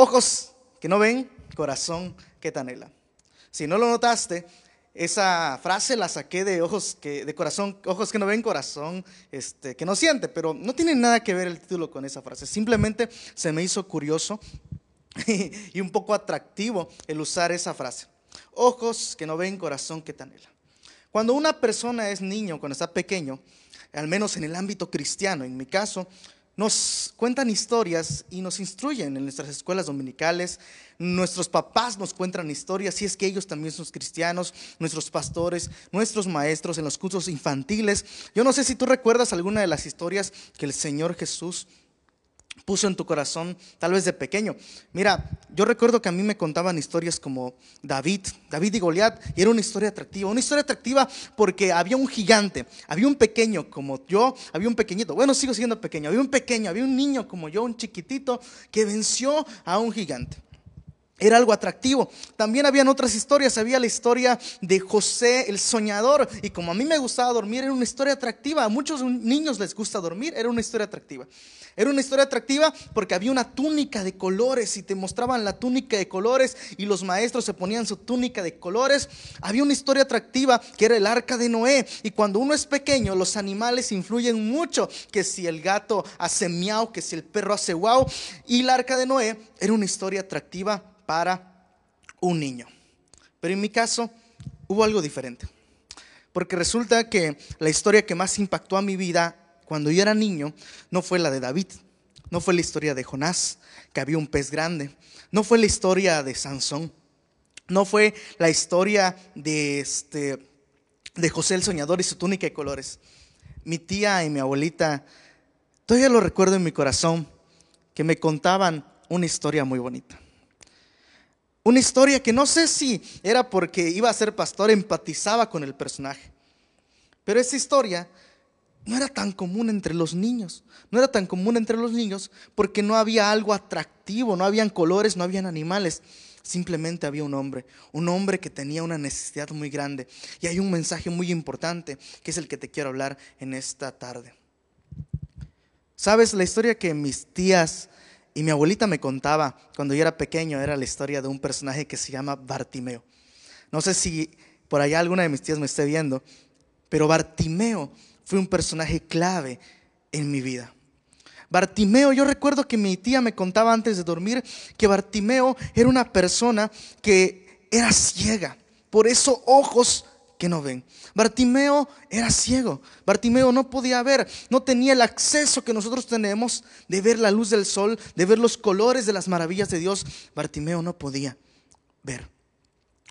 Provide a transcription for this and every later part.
Ojos que no ven, corazón que te anhela. Si no lo notaste, esa frase la saqué de ojos que de corazón, ojos que no ven, corazón este, que no siente, pero no tiene nada que ver el título con esa frase. Simplemente se me hizo curioso y un poco atractivo el usar esa frase. Ojos que no ven, corazón que te anhela. Cuando una persona es niño, cuando está pequeño, al menos en el ámbito cristiano, en mi caso, nos cuentan historias y nos instruyen en nuestras escuelas dominicales. Nuestros papás nos cuentan historias, si es que ellos también son cristianos, nuestros pastores, nuestros maestros en los cursos infantiles. Yo no sé si tú recuerdas alguna de las historias que el Señor Jesús puso en tu corazón, tal vez de pequeño. Mira, yo recuerdo que a mí me contaban historias como David, David y Goliat, y era una historia atractiva, una historia atractiva porque había un gigante, había un pequeño como yo, había un pequeñito, bueno, sigo siendo pequeño, había un pequeño, había un niño como yo, un chiquitito, que venció a un gigante. Era algo atractivo. También habían otras historias. Había la historia de José el soñador. Y como a mí me gustaba dormir, era una historia atractiva. A muchos niños les gusta dormir. Era una historia atractiva. Era una historia atractiva porque había una túnica de colores y te mostraban la túnica de colores y los maestros se ponían su túnica de colores. Había una historia atractiva que era el arca de Noé. Y cuando uno es pequeño, los animales influyen mucho. Que si el gato hace miau, que si el perro hace wow. Y el arca de Noé era una historia atractiva para un niño. Pero en mi caso hubo algo diferente. Porque resulta que la historia que más impactó a mi vida cuando yo era niño no fue la de David, no fue la historia de Jonás, que había un pez grande, no fue la historia de Sansón, no fue la historia de, este, de José el Soñador y su túnica de colores. Mi tía y mi abuelita, todavía lo recuerdo en mi corazón, que me contaban una historia muy bonita. Una historia que no sé si era porque iba a ser pastor, empatizaba con el personaje. Pero esa historia no era tan común entre los niños. No era tan común entre los niños porque no había algo atractivo, no habían colores, no habían animales. Simplemente había un hombre, un hombre que tenía una necesidad muy grande. Y hay un mensaje muy importante que es el que te quiero hablar en esta tarde. ¿Sabes? La historia que mis tías y mi abuelita me contaba cuando yo era pequeño era la historia de un personaje que se llama Bartimeo. No sé si por allá alguna de mis tías me esté viendo, pero Bartimeo fue un personaje clave en mi vida. Bartimeo, yo recuerdo que mi tía me contaba antes de dormir que Bartimeo era una persona que era ciega, por eso ojos que no ven. Bartimeo era ciego, Bartimeo no podía ver, no tenía el acceso que nosotros tenemos de ver la luz del sol, de ver los colores de las maravillas de Dios. Bartimeo no podía ver.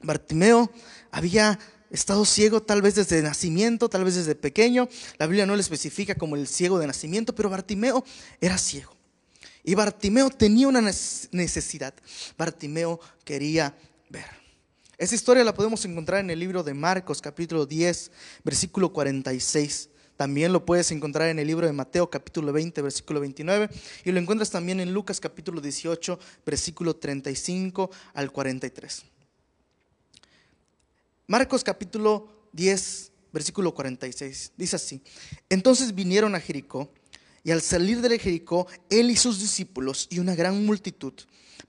Bartimeo había estado ciego tal vez desde nacimiento, tal vez desde pequeño. La Biblia no le especifica como el ciego de nacimiento, pero Bartimeo era ciego. Y Bartimeo tenía una necesidad. Bartimeo quería ver. Esa historia la podemos encontrar en el libro de Marcos capítulo 10, versículo 46. También lo puedes encontrar en el libro de Mateo capítulo 20, versículo 29. Y lo encuentras también en Lucas capítulo 18, versículo 35 al 43. Marcos capítulo 10, versículo 46. Dice así. Entonces vinieron a Jericó y al salir de Jericó, él y sus discípulos y una gran multitud,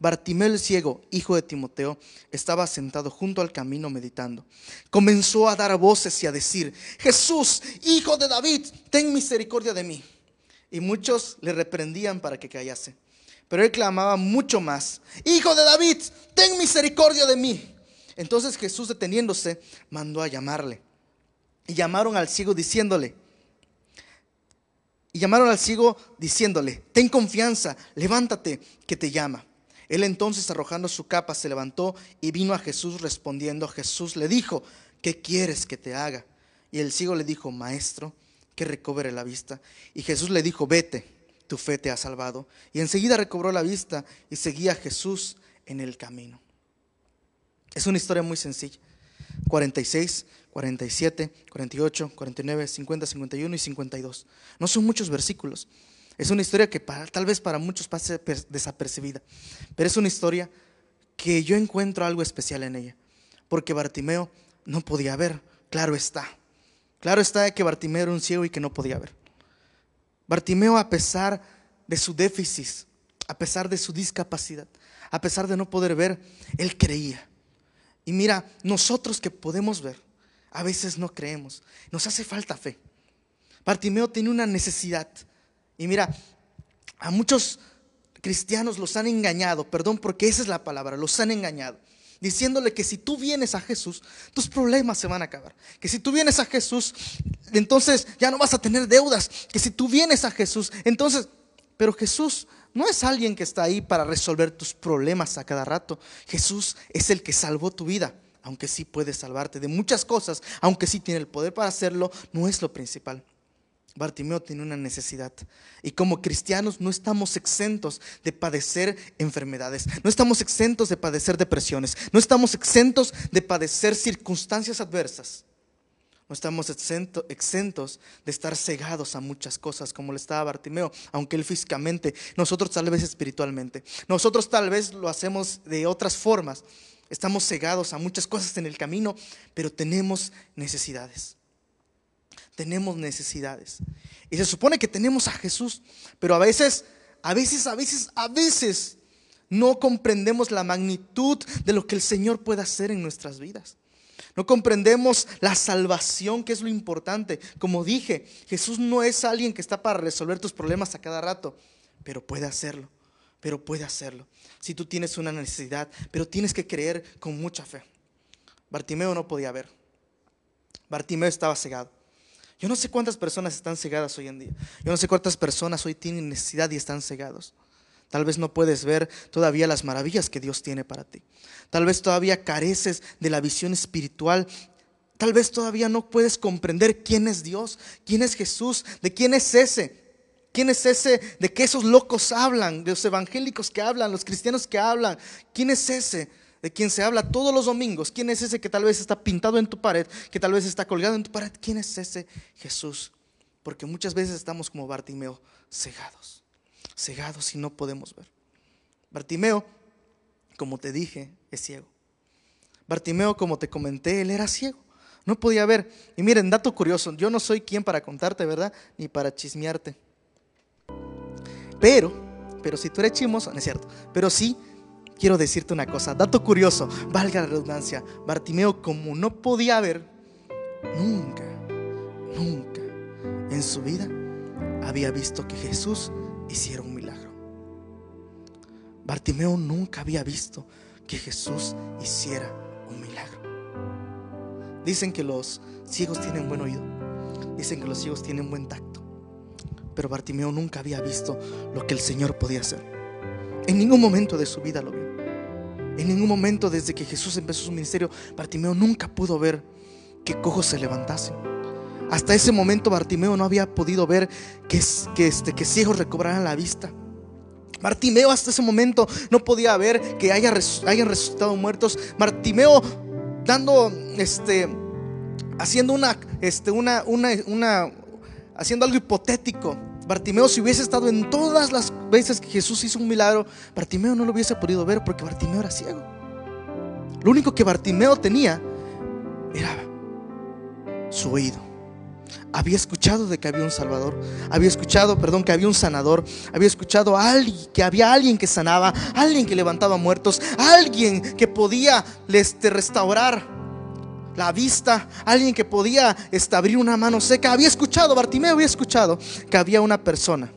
Bartimeo el ciego, hijo de Timoteo, estaba sentado junto al camino meditando. Comenzó a dar voces y a decir, Jesús, hijo de David, ten misericordia de mí. Y muchos le reprendían para que callase. Pero él clamaba mucho más, Hijo de David, ten misericordia de mí. Entonces Jesús deteniéndose, mandó a llamarle. Y llamaron al ciego diciéndole, llamaron al ciego diciéndole, ten confianza, levántate, que te llama. Él entonces arrojando su capa se levantó y vino a Jesús respondiendo. Jesús le dijo, ¿qué quieres que te haga? Y el ciego le dijo, maestro, que recobre la vista. Y Jesús le dijo, vete, tu fe te ha salvado. Y enseguida recobró la vista y seguía a Jesús en el camino. Es una historia muy sencilla. 46, 47, 48, 49, 50, 51 y 52. No son muchos versículos. Es una historia que tal vez para muchos pase desapercibida, pero es una historia que yo encuentro algo especial en ella, porque Bartimeo no podía ver, claro está. Claro está que Bartimeo era un ciego y que no podía ver. Bartimeo a pesar de su déficit, a pesar de su discapacidad, a pesar de no poder ver, él creía. Y mira, nosotros que podemos ver, a veces no creemos, nos hace falta fe. Bartimeo tiene una necesidad. Y mira, a muchos cristianos los han engañado, perdón porque esa es la palabra, los han engañado diciéndole que si tú vienes a Jesús, tus problemas se van a acabar. Que si tú vienes a Jesús, entonces ya no vas a tener deudas. Que si tú vienes a Jesús, entonces, pero Jesús no es alguien que está ahí para resolver tus problemas a cada rato. Jesús es el que salvó tu vida. Aunque sí puede salvarte de muchas cosas, aunque sí tiene el poder para hacerlo, no es lo principal. Bartimeo tiene una necesidad. Y como cristianos no estamos exentos de padecer enfermedades, no estamos exentos de padecer depresiones, no estamos exentos de padecer circunstancias adversas. No estamos exentos de estar cegados a muchas cosas como le estaba Bartimeo, aunque él físicamente, nosotros tal vez espiritualmente. Nosotros tal vez lo hacemos de otras formas. Estamos cegados a muchas cosas en el camino, pero tenemos necesidades tenemos necesidades. Y se supone que tenemos a Jesús, pero a veces, a veces, a veces, a veces no comprendemos la magnitud de lo que el Señor puede hacer en nuestras vidas. No comprendemos la salvación, que es lo importante. Como dije, Jesús no es alguien que está para resolver tus problemas a cada rato, pero puede hacerlo, pero puede hacerlo. Si tú tienes una necesidad, pero tienes que creer con mucha fe. Bartimeo no podía ver. Bartimeo estaba cegado. Yo no sé cuántas personas están cegadas hoy en día. Yo no sé cuántas personas hoy tienen necesidad y están cegados. Tal vez no puedes ver todavía las maravillas que Dios tiene para ti. Tal vez todavía careces de la visión espiritual. Tal vez todavía no puedes comprender quién es Dios, quién es Jesús, de quién es ese. ¿Quién es ese de que esos locos hablan, de los evangélicos que hablan, los cristianos que hablan? ¿Quién es ese? de quien se habla todos los domingos. ¿Quién es ese que tal vez está pintado en tu pared, que tal vez está colgado en tu pared? ¿Quién es ese Jesús? Porque muchas veces estamos como Bartimeo, cegados, cegados y no podemos ver. Bartimeo, como te dije, es ciego. Bartimeo, como te comenté, él era ciego. No podía ver. Y miren, dato curioso, yo no soy quien para contarte, ¿verdad? Ni para chismearte. Pero, pero si tú eres chimoso, no es cierto. Pero sí, quiero decirte una cosa, dato curioso, valga la redundancia, Bartimeo como no podía ver, nunca, nunca en su vida había visto que Jesús hiciera un milagro. Bartimeo nunca había visto que Jesús hiciera un milagro. Dicen que los ciegos tienen buen oído, dicen que los ciegos tienen buen tacto, pero Bartimeo nunca había visto lo que el Señor podía hacer. En ningún momento de su vida lo vio. En ningún momento desde que Jesús empezó su ministerio, Bartimeo nunca pudo ver que cojos se levantasen. Hasta ese momento Bartimeo no había podido ver que, que, este, que ciegos recobraran la vista. Bartimeo hasta ese momento no podía ver que haya, hayan resucitado muertos. Bartimeo dando, este, haciendo una, este, una, una, una, haciendo algo hipotético. Bartimeo si hubiese estado en todas las veces que Jesús hizo un milagro, Bartimeo no lo hubiese podido ver porque Bartimeo era ciego. Lo único que Bartimeo tenía era su oído. Había escuchado de que había un Salvador, había escuchado, perdón, que había un sanador, había escuchado a alguien, que había alguien que sanaba, alguien que levantaba muertos, alguien que podía este, restaurar la vista, alguien que podía este, abrir una mano seca. Había escuchado, Bartimeo había escuchado que había una persona,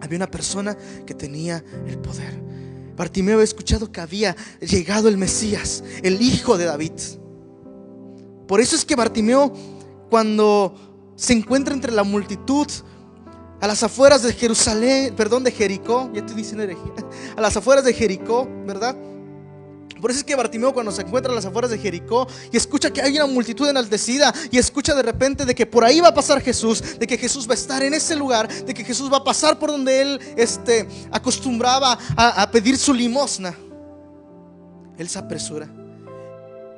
había una persona que tenía el poder. Bartimeo había escuchado que había llegado el Mesías, el hijo de David. Por eso es que Bartimeo, cuando se encuentra entre la multitud, a las afueras de Jerusalén, perdón, de Jericó, ya estoy diciendo a las afueras de Jericó, ¿verdad? Por eso es que Bartimeo cuando se encuentra a las afueras de Jericó y escucha que hay una multitud enaltecida y escucha de repente de que por ahí va a pasar Jesús, de que Jesús va a estar en ese lugar, de que Jesús va a pasar por donde él este, acostumbraba a pedir su limosna. Él se apresura.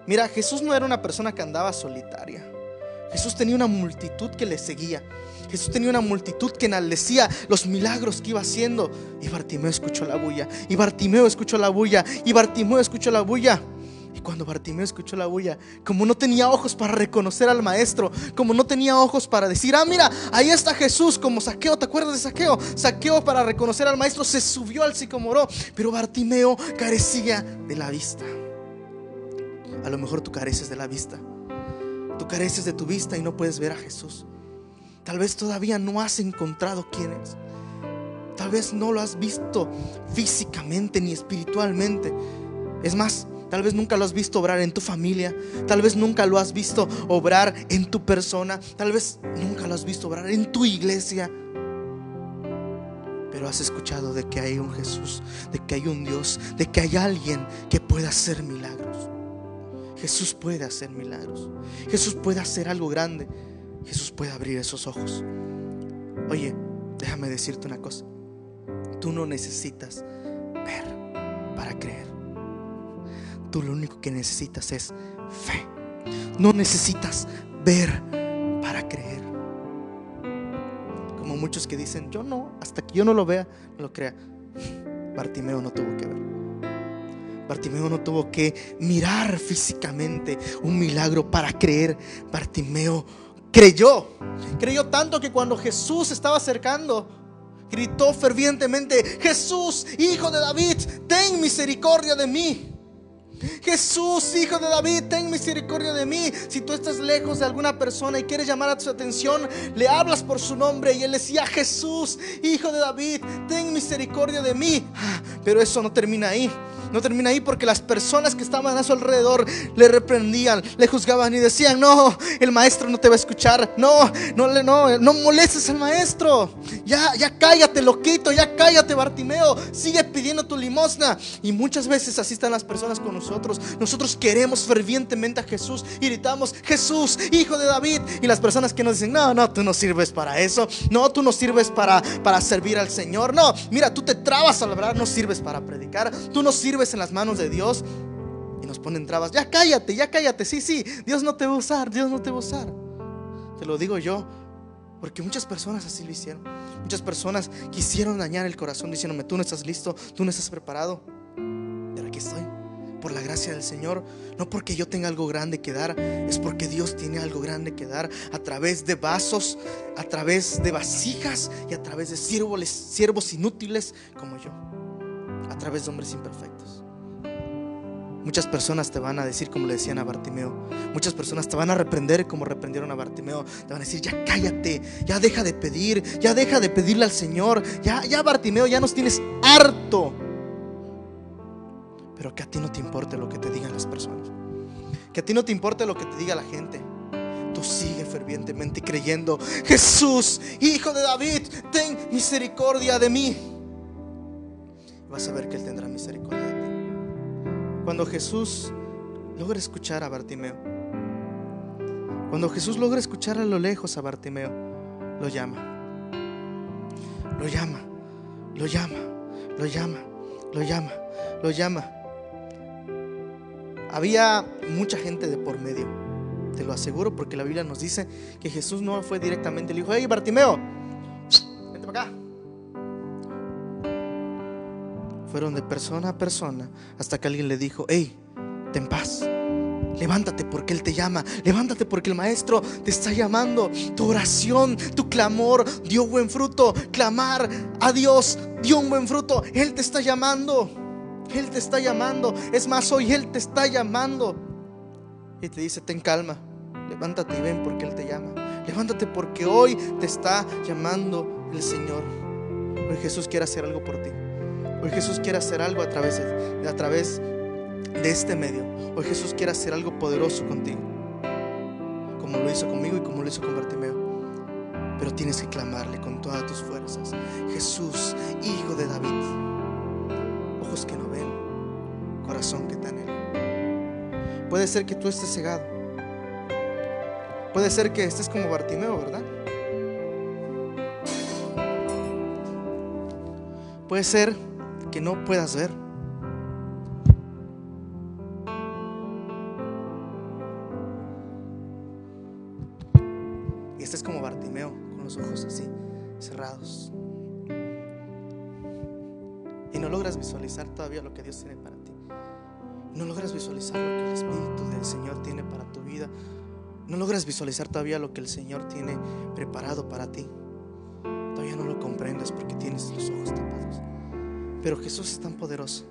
Mira, Jesús no era una persona que andaba solitaria. Jesús tenía una multitud que le seguía. Jesús tenía una multitud que enaldecía los milagros que iba haciendo. Y Bartimeo escuchó la bulla. Y Bartimeo escuchó la bulla. Y Bartimeo escuchó la bulla. Y cuando Bartimeo escuchó la bulla, como no tenía ojos para reconocer al maestro, como no tenía ojos para decir, ah, mira, ahí está Jesús, como saqueo, ¿te acuerdas de saqueo? Saqueo para reconocer al maestro, se subió al sicomoro, pero Bartimeo carecía de la vista. A lo mejor tú careces de la vista. Tú careces de tu vista y no puedes ver a Jesús. Tal vez todavía no has encontrado quién es. Tal vez no lo has visto físicamente ni espiritualmente. Es más, tal vez nunca lo has visto obrar en tu familia. Tal vez nunca lo has visto obrar en tu persona. Tal vez nunca lo has visto obrar en tu iglesia. Pero has escuchado de que hay un Jesús, de que hay un Dios, de que hay alguien que pueda hacer milagros. Jesús puede hacer milagros. Jesús puede hacer algo grande. Jesús puede abrir esos ojos. Oye, déjame decirte una cosa. Tú no necesitas ver para creer. Tú lo único que necesitas es fe. No necesitas ver para creer. Como muchos que dicen, yo no, hasta que yo no lo vea, no lo crea. Bartimeo no tuvo que ver. Bartimeo no tuvo que mirar físicamente un milagro para creer. Bartimeo creyó. Creyó tanto que cuando Jesús estaba acercando, gritó fervientemente, Jesús, hijo de David, ten misericordia de mí. Jesús, hijo de David, ten misericordia de mí. Si tú estás lejos de alguna persona y quieres llamar a tu atención, le hablas por su nombre y él decía, Jesús, hijo de David, ten misericordia de mí. Ah, pero eso no termina ahí. No termina ahí porque las personas que estaban a su alrededor le reprendían, le juzgaban y decían, no, el maestro no te va a escuchar. No, no, no, no molestes al maestro. Ya, ya cállate, loquito, ya cállate, Bartimeo. Sigue pidiendo tu limosna. Y muchas veces así están las personas con nosotros. Nosotros queremos fervientemente a Jesús y gritamos, Jesús, hijo de David. Y las personas que nos dicen, no, no, tú no sirves para eso. No, tú no sirves para, para servir al Señor. No, mira, tú te trabas al hablar, no sirves para predicar. Tú no sirves en las manos de Dios y nos ponen trabas. Ya cállate, ya cállate. Sí, sí, Dios no te va a usar, Dios no te va a usar. Te lo digo yo, porque muchas personas así lo hicieron. Muchas personas quisieron dañar el corazón diciéndome, tú no estás listo, tú no estás preparado. Pero aquí estoy, por la gracia del Señor. No porque yo tenga algo grande que dar, es porque Dios tiene algo grande que dar a través de vasos, a través de vasijas y a través de siervos, siervos inútiles como yo a través de hombres imperfectos. Muchas personas te van a decir como le decían a Bartimeo. Muchas personas te van a reprender como reprendieron a Bartimeo. Te van a decir, ya cállate, ya deja de pedir, ya deja de pedirle al Señor. Ya, ya Bartimeo, ya nos tienes harto. Pero que a ti no te importe lo que te digan las personas. Que a ti no te importe lo que te diga la gente. Tú sigue fervientemente creyendo, Jesús, hijo de David, ten misericordia de mí vas a ver que Él tendrá misericordia de ti. Cuando Jesús logra escuchar a Bartimeo, cuando Jesús logra escuchar a lo lejos a Bartimeo, lo llama, lo llama, lo llama, lo llama, lo llama, lo llama. Había mucha gente de por medio, te lo aseguro, porque la Biblia nos dice que Jesús no fue directamente, le dijo, hey Bartimeo, fueron de persona a persona hasta que alguien le dijo, hey, ten paz. Levántate porque Él te llama. Levántate porque el Maestro te está llamando. Tu oración, tu clamor dio buen fruto. Clamar a Dios dio un buen fruto. Él te está llamando. Él te está llamando. Es más, hoy Él te está llamando. Y te dice, ten calma. Levántate y ven porque Él te llama. Levántate porque hoy te está llamando el Señor. Hoy Jesús quiere hacer algo por ti. Hoy Jesús quiere hacer algo a través de, a través de este medio. Hoy Jesús quiere hacer algo poderoso contigo. Como lo hizo conmigo y como lo hizo con Bartimeo. Pero tienes que clamarle con todas tus fuerzas. Jesús, hijo de David. Ojos que no ven, corazón que te anhela. Puede ser que tú estés cegado. Puede ser que estés como Bartimeo, ¿verdad? Puede ser que no puedas ver. Y este es como Bartimeo, con los ojos así, cerrados. Y no logras visualizar todavía lo que Dios tiene para ti. no logras visualizar lo que el Espíritu del Señor tiene para tu vida, no logras visualizar todavía lo que el Señor tiene preparado para ti. Todavía no lo comprendes porque tienes los ojos tapados. Pero Jesús es tan poderoso.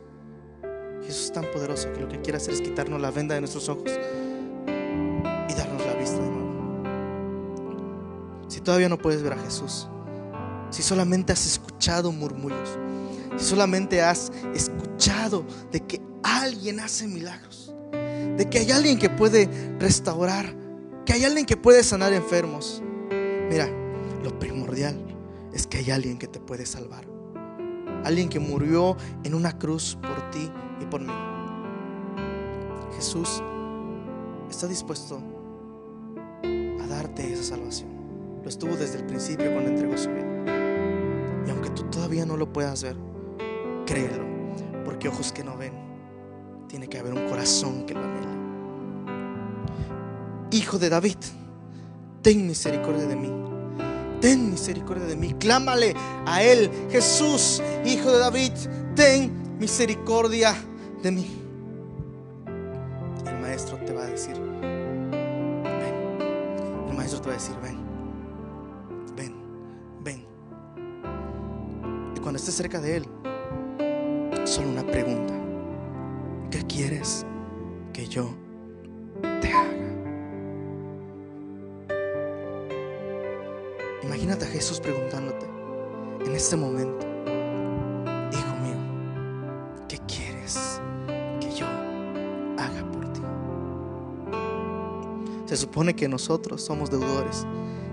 Jesús es tan poderoso que lo que quiere hacer es quitarnos la venda de nuestros ojos y darnos la vista de nuevo. Si todavía no puedes ver a Jesús, si solamente has escuchado murmullos, si solamente has escuchado de que alguien hace milagros, de que hay alguien que puede restaurar, que hay alguien que puede sanar enfermos. Mira, lo primordial es que hay alguien que te puede salvar. Alguien que murió en una cruz por ti y por mí. Jesús está dispuesto a darte esa salvación. Lo estuvo desde el principio cuando entregó su vida. Y aunque tú todavía no lo puedas ver, créelo, porque ojos que no ven, tiene que haber un corazón que lo anhela. Hijo de David, ten misericordia de mí. Ten misericordia de mí. Clámale a Él, Jesús, Hijo de David, ten misericordia de mí. El maestro te va a decir, ven. El maestro te va a decir, ven, ven, ven. Y cuando estés cerca de Él, solo una pregunta. ¿Qué quieres que yo Imagínate a Jesús preguntándote en este momento, Hijo mío, ¿qué quieres que yo haga por ti? Se supone que nosotros somos deudores.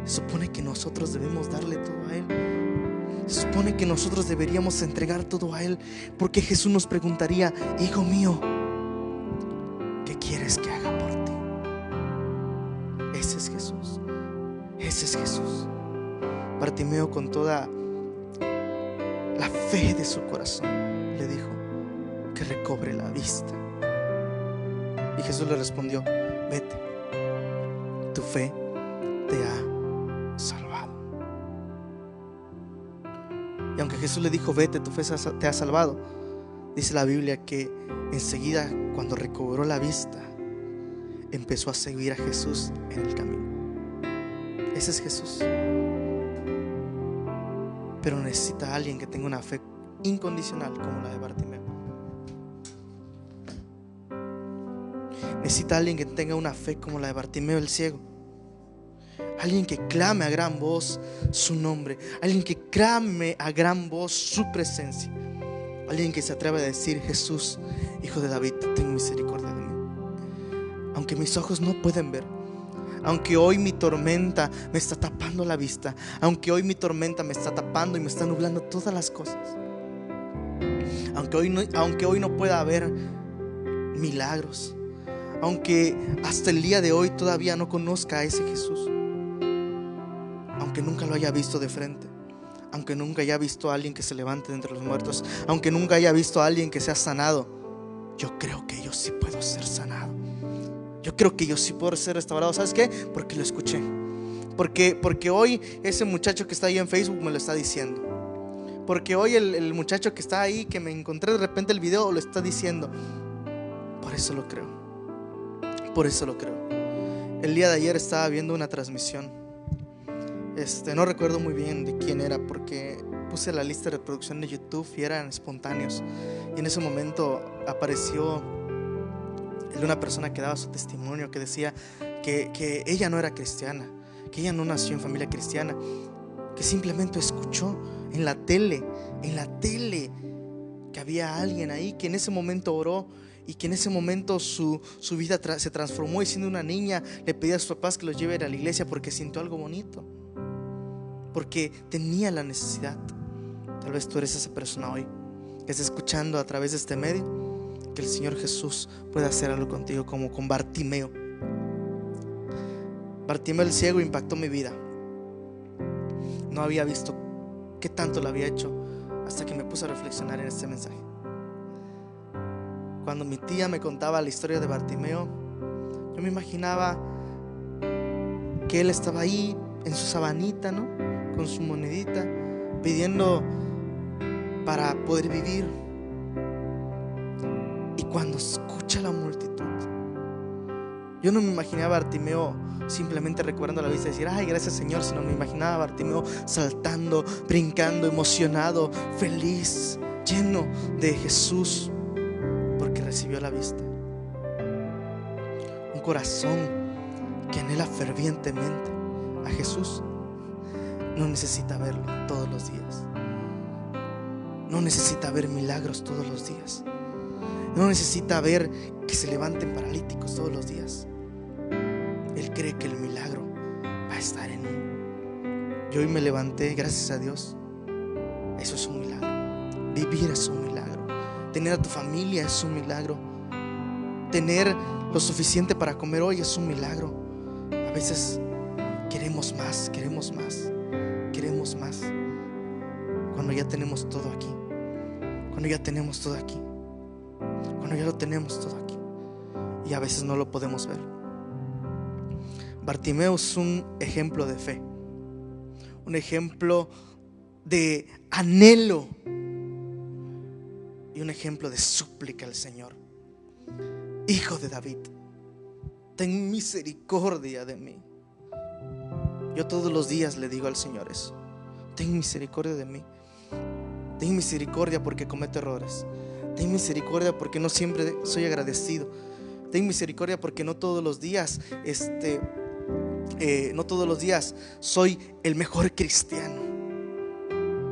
Se supone que nosotros debemos darle todo a Él. Se supone que nosotros deberíamos entregar todo a Él. Porque Jesús nos preguntaría, Hijo mío, Bartimeo con toda la fe de su corazón le dijo que recobre la vista. Y Jesús le respondió, vete, tu fe te ha salvado. Y aunque Jesús le dijo, vete, tu fe te ha salvado, dice la Biblia que enseguida cuando recobró la vista, empezó a seguir a Jesús en el camino. Ese es Jesús. Pero necesita alguien que tenga una fe incondicional como la de Bartimeo. Necesita alguien que tenga una fe como la de Bartimeo el ciego. Alguien que clame a gran voz su nombre. Alguien que clame a gran voz su presencia. Alguien que se atreva a decir, Jesús, Hijo de David, ten misericordia de mí. Aunque mis ojos no pueden ver. Aunque hoy mi tormenta me está tapando la vista. Aunque hoy mi tormenta me está tapando y me está nublando todas las cosas. Aunque hoy no, aunque hoy no pueda haber milagros. Aunque hasta el día de hoy todavía no conozca a ese Jesús. Aunque nunca lo haya visto de frente. Aunque nunca haya visto a alguien que se levante de entre los muertos. Aunque nunca haya visto a alguien que sea sanado. Yo creo que yo sí puedo ser sanado. Yo creo que yo sí puedo ser restaurado. ¿Sabes qué? Porque lo escuché. Porque, porque hoy ese muchacho que está ahí en Facebook me lo está diciendo. Porque hoy el, el muchacho que está ahí, que me encontré de repente el video, lo está diciendo. Por eso lo creo. Por eso lo creo. El día de ayer estaba viendo una transmisión. Este, no recuerdo muy bien de quién era porque puse la lista de reproducción de YouTube y eran espontáneos. Y en ese momento apareció de una persona que daba su testimonio, que decía que, que ella no era cristiana, que ella no nació en familia cristiana, que simplemente escuchó en la tele, en la tele, que había alguien ahí que en ese momento oró y que en ese momento su, su vida tra se transformó y siendo una niña le pedía a sus papás que los lleve a la iglesia porque sintió algo bonito, porque tenía la necesidad. Tal vez tú eres esa persona hoy que está escuchando a través de este medio, que el Señor Jesús pueda hacer algo contigo como con Bartimeo. Bartimeo el ciego impactó mi vida. No había visto qué tanto lo había hecho hasta que me puse a reflexionar en este mensaje. Cuando mi tía me contaba la historia de Bartimeo, yo me imaginaba que él estaba ahí en su sabanita, ¿no? Con su monedita, pidiendo para poder vivir. Cuando escucha la multitud. Yo no me imaginaba a Bartimeo simplemente recuerdo la vista y decir, ay, gracias Señor, sino me imaginaba a Bartimeo saltando, brincando, emocionado, feliz, lleno de Jesús, porque recibió la vista. Un corazón que anhela fervientemente a Jesús no necesita verlo todos los días. No necesita ver milagros todos los días. No necesita ver que se levanten paralíticos todos los días. Él cree que el milagro va a estar en él. Yo hoy me levanté, gracias a Dios. Eso es un milagro. Vivir es un milagro. Tener a tu familia es un milagro. Tener lo suficiente para comer hoy es un milagro. A veces queremos más, queremos más, queremos más. Cuando ya tenemos todo aquí. Cuando ya tenemos todo aquí. Cuando ya lo tenemos todo aquí. Y a veces no lo podemos ver. Bartimeo es un ejemplo de fe, un ejemplo de anhelo y un ejemplo de súplica al Señor. Hijo de David, ten misericordia de mí. Yo todos los días le digo al Señor eso. Ten misericordia de mí. Ten misericordia porque cometo errores. Ten misericordia porque no siempre soy agradecido. Ten misericordia porque no todos los días este, eh, no todos los días soy el mejor cristiano,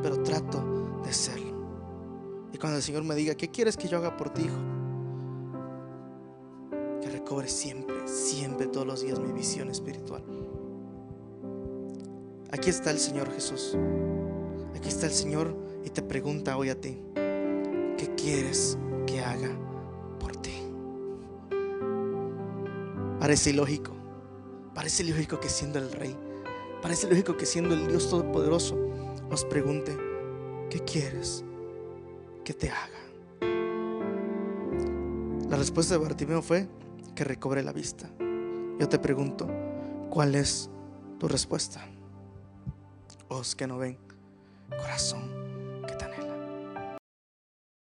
pero trato de serlo. Y cuando el Señor me diga, ¿qué quieres que yo haga por ti, hijo? Que recobre siempre, siempre, todos los días mi visión espiritual. Aquí está el Señor Jesús. Aquí está el Señor y te pregunta hoy a ti, ¿qué quieres que haga por ti? Parece ilógico. Parece lógico que siendo el rey, parece lógico que siendo el Dios Todopoderoso, nos pregunte, ¿qué quieres que te haga? La respuesta de Bartimeo fue que recobre la vista. Yo te pregunto, ¿cuál es tu respuesta? Os que no ven, corazón.